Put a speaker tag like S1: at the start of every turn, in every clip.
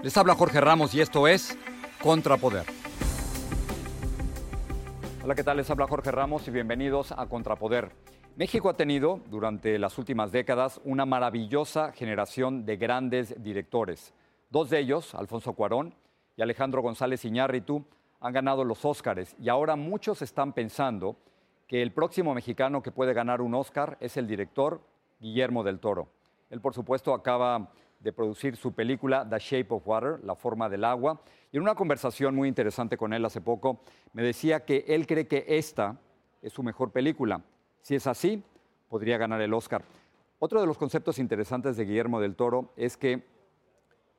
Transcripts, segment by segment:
S1: Les habla Jorge Ramos y esto es Contrapoder. Hola, ¿qué tal? Les habla Jorge Ramos y bienvenidos a Contrapoder. México ha tenido durante las últimas décadas una maravillosa generación de grandes directores. Dos de ellos, Alfonso Cuarón y Alejandro González Iñárritu, han ganado los Óscares y ahora muchos están pensando que el próximo mexicano que puede ganar un Óscar es el director Guillermo del Toro. Él, por supuesto, acaba de producir su película The Shape of Water, La forma del agua. Y en una conversación muy interesante con él hace poco, me decía que él cree que esta es su mejor película. Si es así, podría ganar el Oscar. Otro de los conceptos interesantes de Guillermo del Toro es que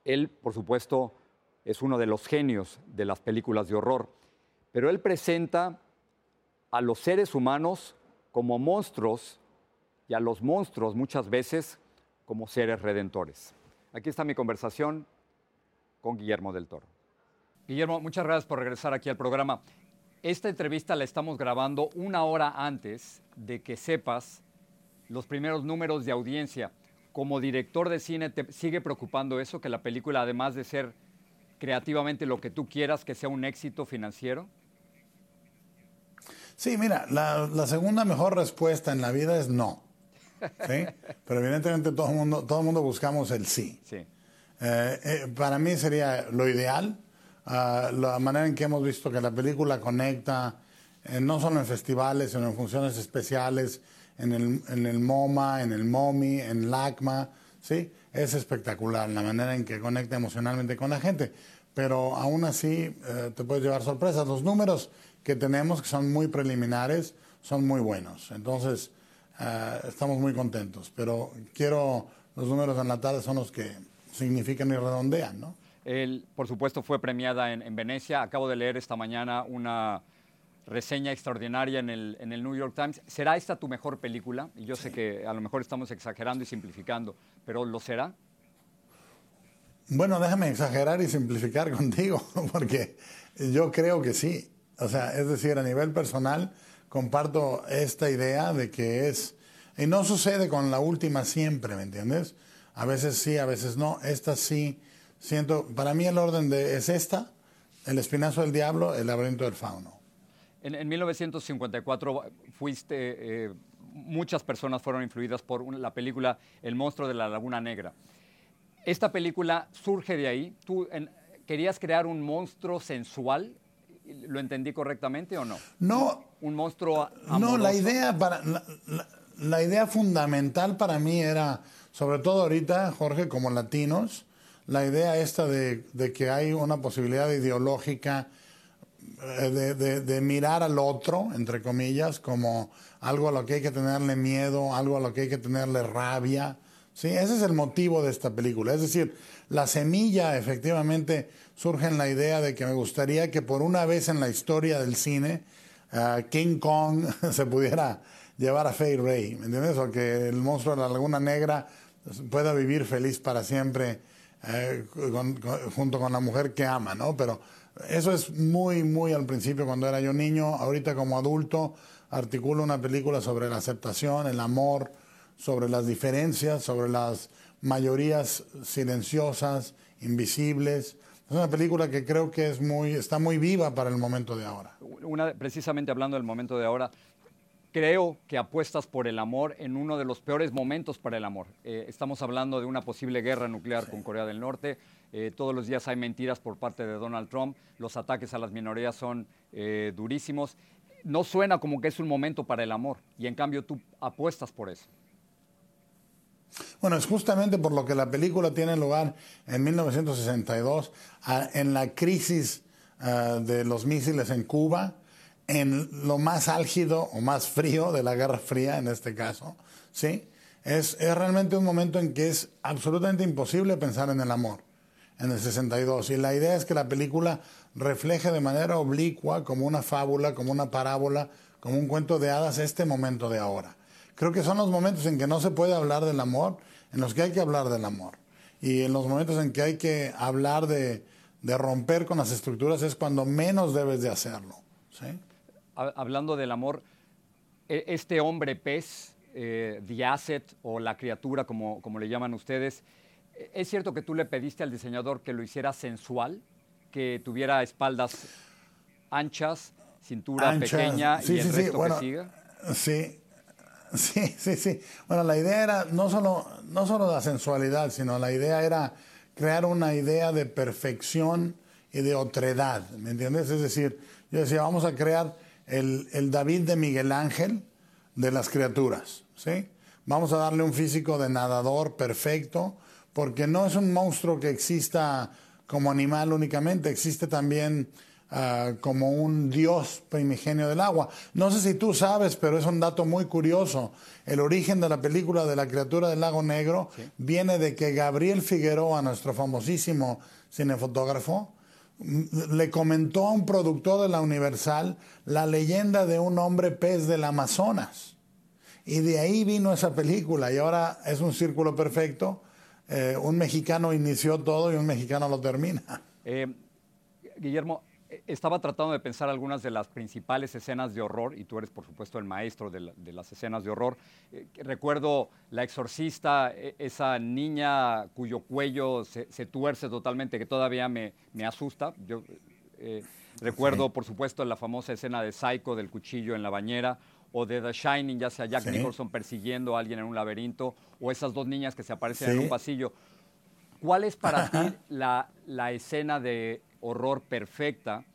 S1: él, por supuesto, es uno de los genios de las películas de horror, pero él presenta a los seres humanos como monstruos y a los monstruos muchas veces como seres redentores. Aquí está mi conversación con Guillermo del Toro. Guillermo, muchas gracias por regresar aquí al programa. Esta entrevista la estamos grabando una hora antes de que sepas los primeros números de audiencia. Como director de cine, ¿te sigue preocupando eso, que la película, además de ser creativamente lo que tú quieras, que sea un éxito financiero?
S2: Sí, mira, la, la segunda mejor respuesta en la vida es no. ¿Sí? Pero evidentemente todo el mundo, todo mundo buscamos el sí.
S1: Sí.
S2: Eh, eh, para mí sería lo ideal, ah, la manera en que hemos visto que la película conecta, eh, no solo en festivales, sino en funciones especiales, en el, en el MoMA, en el MOMI, en LACMA, ¿sí? Es espectacular la manera en que conecta emocionalmente con la gente. Pero aún así te puedes llevar sorpresas. Los números que tenemos, que son muy preliminares, son muy buenos. Entonces, eh, estamos muy contentos. Pero quiero, los números en la tarde son los que significan y redondean, ¿no?
S1: Él, por supuesto, fue premiada en, en Venecia. Acabo de leer esta mañana una reseña extraordinaria en el, en el New York Times. ¿Será esta tu mejor película? Y yo sé que a lo mejor estamos exagerando y simplificando, pero ¿lo será?
S2: Bueno, déjame exagerar y simplificar contigo, porque yo creo que sí. O sea, es decir, a nivel personal, comparto esta idea de que es, y no sucede con la última siempre, ¿me entiendes? A veces sí, a veces no. Esta sí, siento, para mí el orden de, es esta, El Espinazo del Diablo, El Laberinto del Fauno.
S1: En, en 1954 fuiste, eh, muchas personas fueron influidas por la película El monstruo de la Laguna Negra. Esta película surge de ahí. ¿Tú querías crear un monstruo sensual? ¿Lo entendí correctamente o no?
S2: No,
S1: Un monstruo
S2: No, la idea, para, la, la- la idea fundamental para mí era, sobre todo ahorita, Jorge, como latinos, la idea esta de, de que hay una posibilidad ideológica eh, de, de- de mirar al otro, entre comillas, como algo a lo que hay que tenerle miedo, algo a lo que hay que tenerle rabia, ¿sí? Ese es el motivo de esta película. Es decir, la semilla efectivamente surge en la idea de que me gustaría que por una vez en la historia del cine uh, King Kong se pudiera llevar a Fay Ray, ¿me entiendes? O que el monstruo de la Laguna Negra pueda vivir feliz para siempre eh, junto con la mujer que ama, ¿no? Pero eso es muy, muy al principio cuando era yo niño. Ahorita como adulto articulo una película sobre la aceptación, el amor, sobre las diferencias, sobre las mayorías silenciosas, invisibles. Es una película que creo que es muy, está muy viva para el momento de ahora.
S1: Una, precisamente hablando del momento de ahora, creo que apuestas por el amor en uno de los peores momentos para el amor. Eh, estamos hablando de una posible guerra nuclear sí. con Corea del Norte. Eh, todos los días hay mentiras por parte de Donald Trump. Los ataques a las minorías son eh, durísimos. No suena como que es un momento para el amor y en cambio tú apuestas por eso.
S2: Bueno, es justamente por lo que la película tiene lugar en 1962, en la crisis uh, de los misiles en Cuba, en lo más álgido o más frío de la Guerra Fría en este caso, ¿sí? Es, es, realmente un momento en que es absolutamente imposible pensar en el amor, en el 62. Y la idea es que la película refleje de manera oblicua, como una fábula, como una parábola, como un cuento de hadas, este momento de ahora. Creo que son los momentos en que no se puede hablar del amor, en los que hay que hablar del amor. Y en los momentos en que hay que hablar de, de romper con las estructuras es cuando menos debes de hacerlo. ¿sí?
S1: Hablando del amor, este hombre pez, eh, the asset o la criatura, como, como le llaman ustedes, ¿es cierto que tú le pediste al diseñador que lo hiciera sensual, que tuviera espaldas anchas, cintura
S2: Anchas.
S1: pequeña
S2: Sí,
S1: y el
S2: sí, sí,
S1: resto
S2: bueno,
S1: que siga?
S2: Sí, sí, sí, sí. Bueno, la idea era no solo, no solo la sensualidad, sino la idea era crear una idea de perfección y de otredad, ¿me entiendes? Es decir, yo decía, vamos a crear el, el David de Miguel Ángel de las criaturas, ¿sí? Vamos a darle un físico de nadador perfecto, porque no es un monstruo que exista como animal únicamente, existe también uh, como un dios primigenio del agua. No sé si tú sabes, pero es un dato muy curioso. El origen de la película de la criatura del lago negro
S1: Sí.
S2: viene de que Gabriel Figueroa, nuestro famosísimo cinefotógrafo, mm, le comentó a un productor de la Universal la leyenda de un hombre pez del Amazonas. Y de ahí vino esa película y ahora es un círculo perfecto. Eh, un mexicano inició todo y un mexicano lo termina.
S1: Eh, Guillermo, estaba tratando de pensar algunas de las principales escenas de horror, y tú eres, por supuesto, el maestro de, la- de las escenas de horror. Eh, recuerdo La Exorcista, eh, esa niña cuyo cuello se, se tuerce totalmente, que todavía me, me asusta. Yo eh, recuerdo, por supuesto, la famosa escena de Psycho del cuchillo en la bañera, o de The Shining, ya sea Jack
S2: Sí.
S1: Nicholson persiguiendo a alguien en un laberinto, o esas dos niñas que se aparecen en un pasillo. ¿Cuál es para ti la, la escena de horror perfecta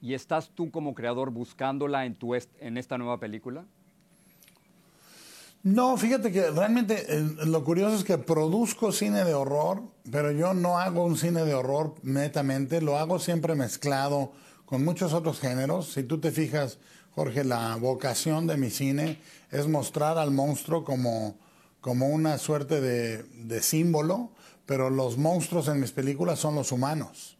S1: y estás tú como creador buscándola en, tu en esta nueva película?
S2: No, fíjate que realmente eh, lo curioso es que produzco cine de horror, pero yo no hago un cine de horror netamente, lo hago siempre mezclado con muchos otros géneros. Si tú te fijas, Jorge, la vocación de mi cine es mostrar al monstruo como, como una suerte de símbolo, pero los monstruos en mis películas son los humanos.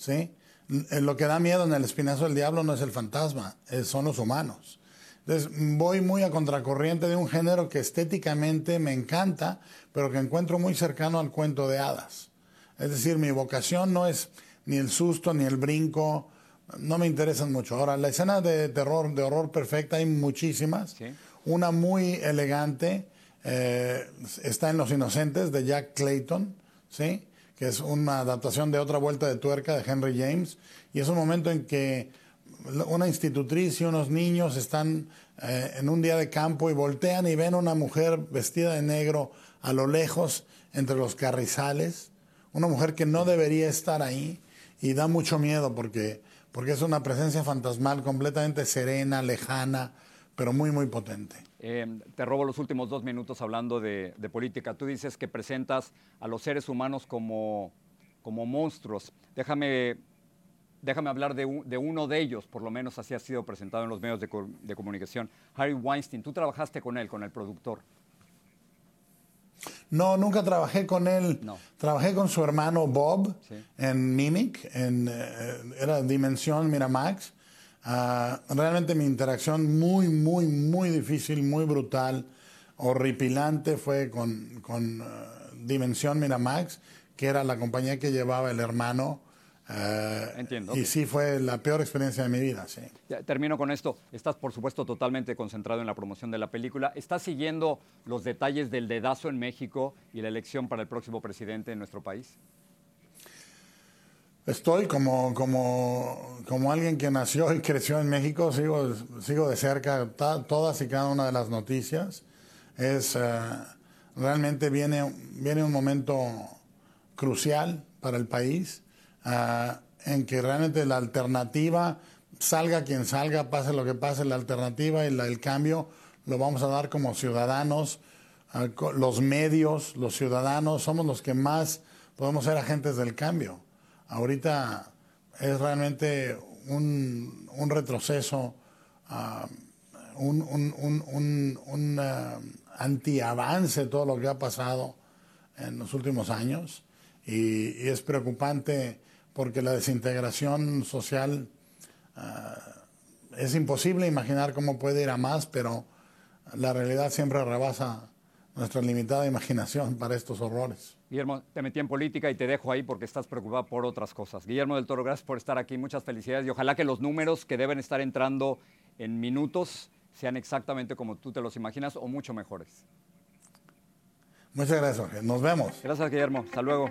S2: ¿Sí? L- Lo que da miedo en el espinazo del diablo no es el fantasma, es- son los humanos. Entonces voy muy a contracorriente de un género que estéticamente me encanta, pero que encuentro muy cercano al cuento de hadas. Es decir, mi vocación no es ni el susto ni el brinco, no me interesan mucho. Ahora, la escena de terror, de horror perfecta, hay muchísimas.
S1: Sí.
S2: Una muy elegante eh, está en Los Inocentes de Jack Clayton, ¿sí? Que es una adaptación de otra vuelta de tuerca de Henry James. Y es un momento en que una institutriz y unos niños están eh, en un día de campo y voltean y ven una mujer vestida de negro a lo lejos entre los carrizales. Una mujer que no debería estar ahí y da mucho miedo porque, porque es una presencia fantasmal completamente serena, lejana, pero muy, muy potente.
S1: Eh, te robo los últimos dos minutos hablando de, de política. Tú dices que presentas a los seres humanos como, como monstruos. Déjame, déjame hablar de, un- de uno de ellos, por lo menos así ha sido presentado en los medios de, co- de comunicación. Harry Weinstein, tú trabajaste con él, con el productor.
S2: No, nunca trabajé con él.
S1: No.
S2: Trabajé con su hermano Bob
S1: Sí.
S2: en Mimic, en, eh, era Dimensión Miramax. Ah, realmente mi interacción muy, muy, muy difícil, muy brutal, horripilante fue con, con ah, Dimensión Miramax, que era la compañía que llevaba el hermano. eh,
S1: Entiendo,
S2: Y
S1: ok.
S2: sí fue la peor experiencia de mi vida, sí.
S1: Ya, termino con esto. Estás, por supuesto, totalmente concentrado en la promoción de la película. ¿Estás siguiendo los detalles del dedazo en México y la elección para el próximo presidente en nuestro país?
S2: Estoy como, como, como alguien que nació y creció en México, sigo, sigo de cerca todas y cada una de las noticias. Es, eh, realmente viene, viene un momento crucial para el país, eh, en que realmente la alternativa, salga quien salga, pase lo que pase, la alternativa y la- el cambio lo vamos a dar como ciudadanos, co- los medios, los ciudadanos, somos los que más podemos ser agentes del cambio. Ahorita es realmente un, retroceso, ah, un, un, un, ah, antiavance todo lo que ha pasado en los últimos años. Y, y es preocupante porque la desintegración social ah, es imposible imaginar cómo puede ir a más, pero la realidad siempre rebasa nuestra limitada imaginación para estos horrores.
S1: Guillermo, te metí en política y te dejo ahí porque estás preocupado por otras cosas. Guillermo del Toro, gracias por estar aquí. Muchas felicidades y ojalá que los números que deben estar entrando en minutos sean exactamente como tú te los imaginas o mucho mejores.
S2: Muchas gracias, Jorge. Nos vemos.
S1: Gracias, Guillermo. Hasta luego.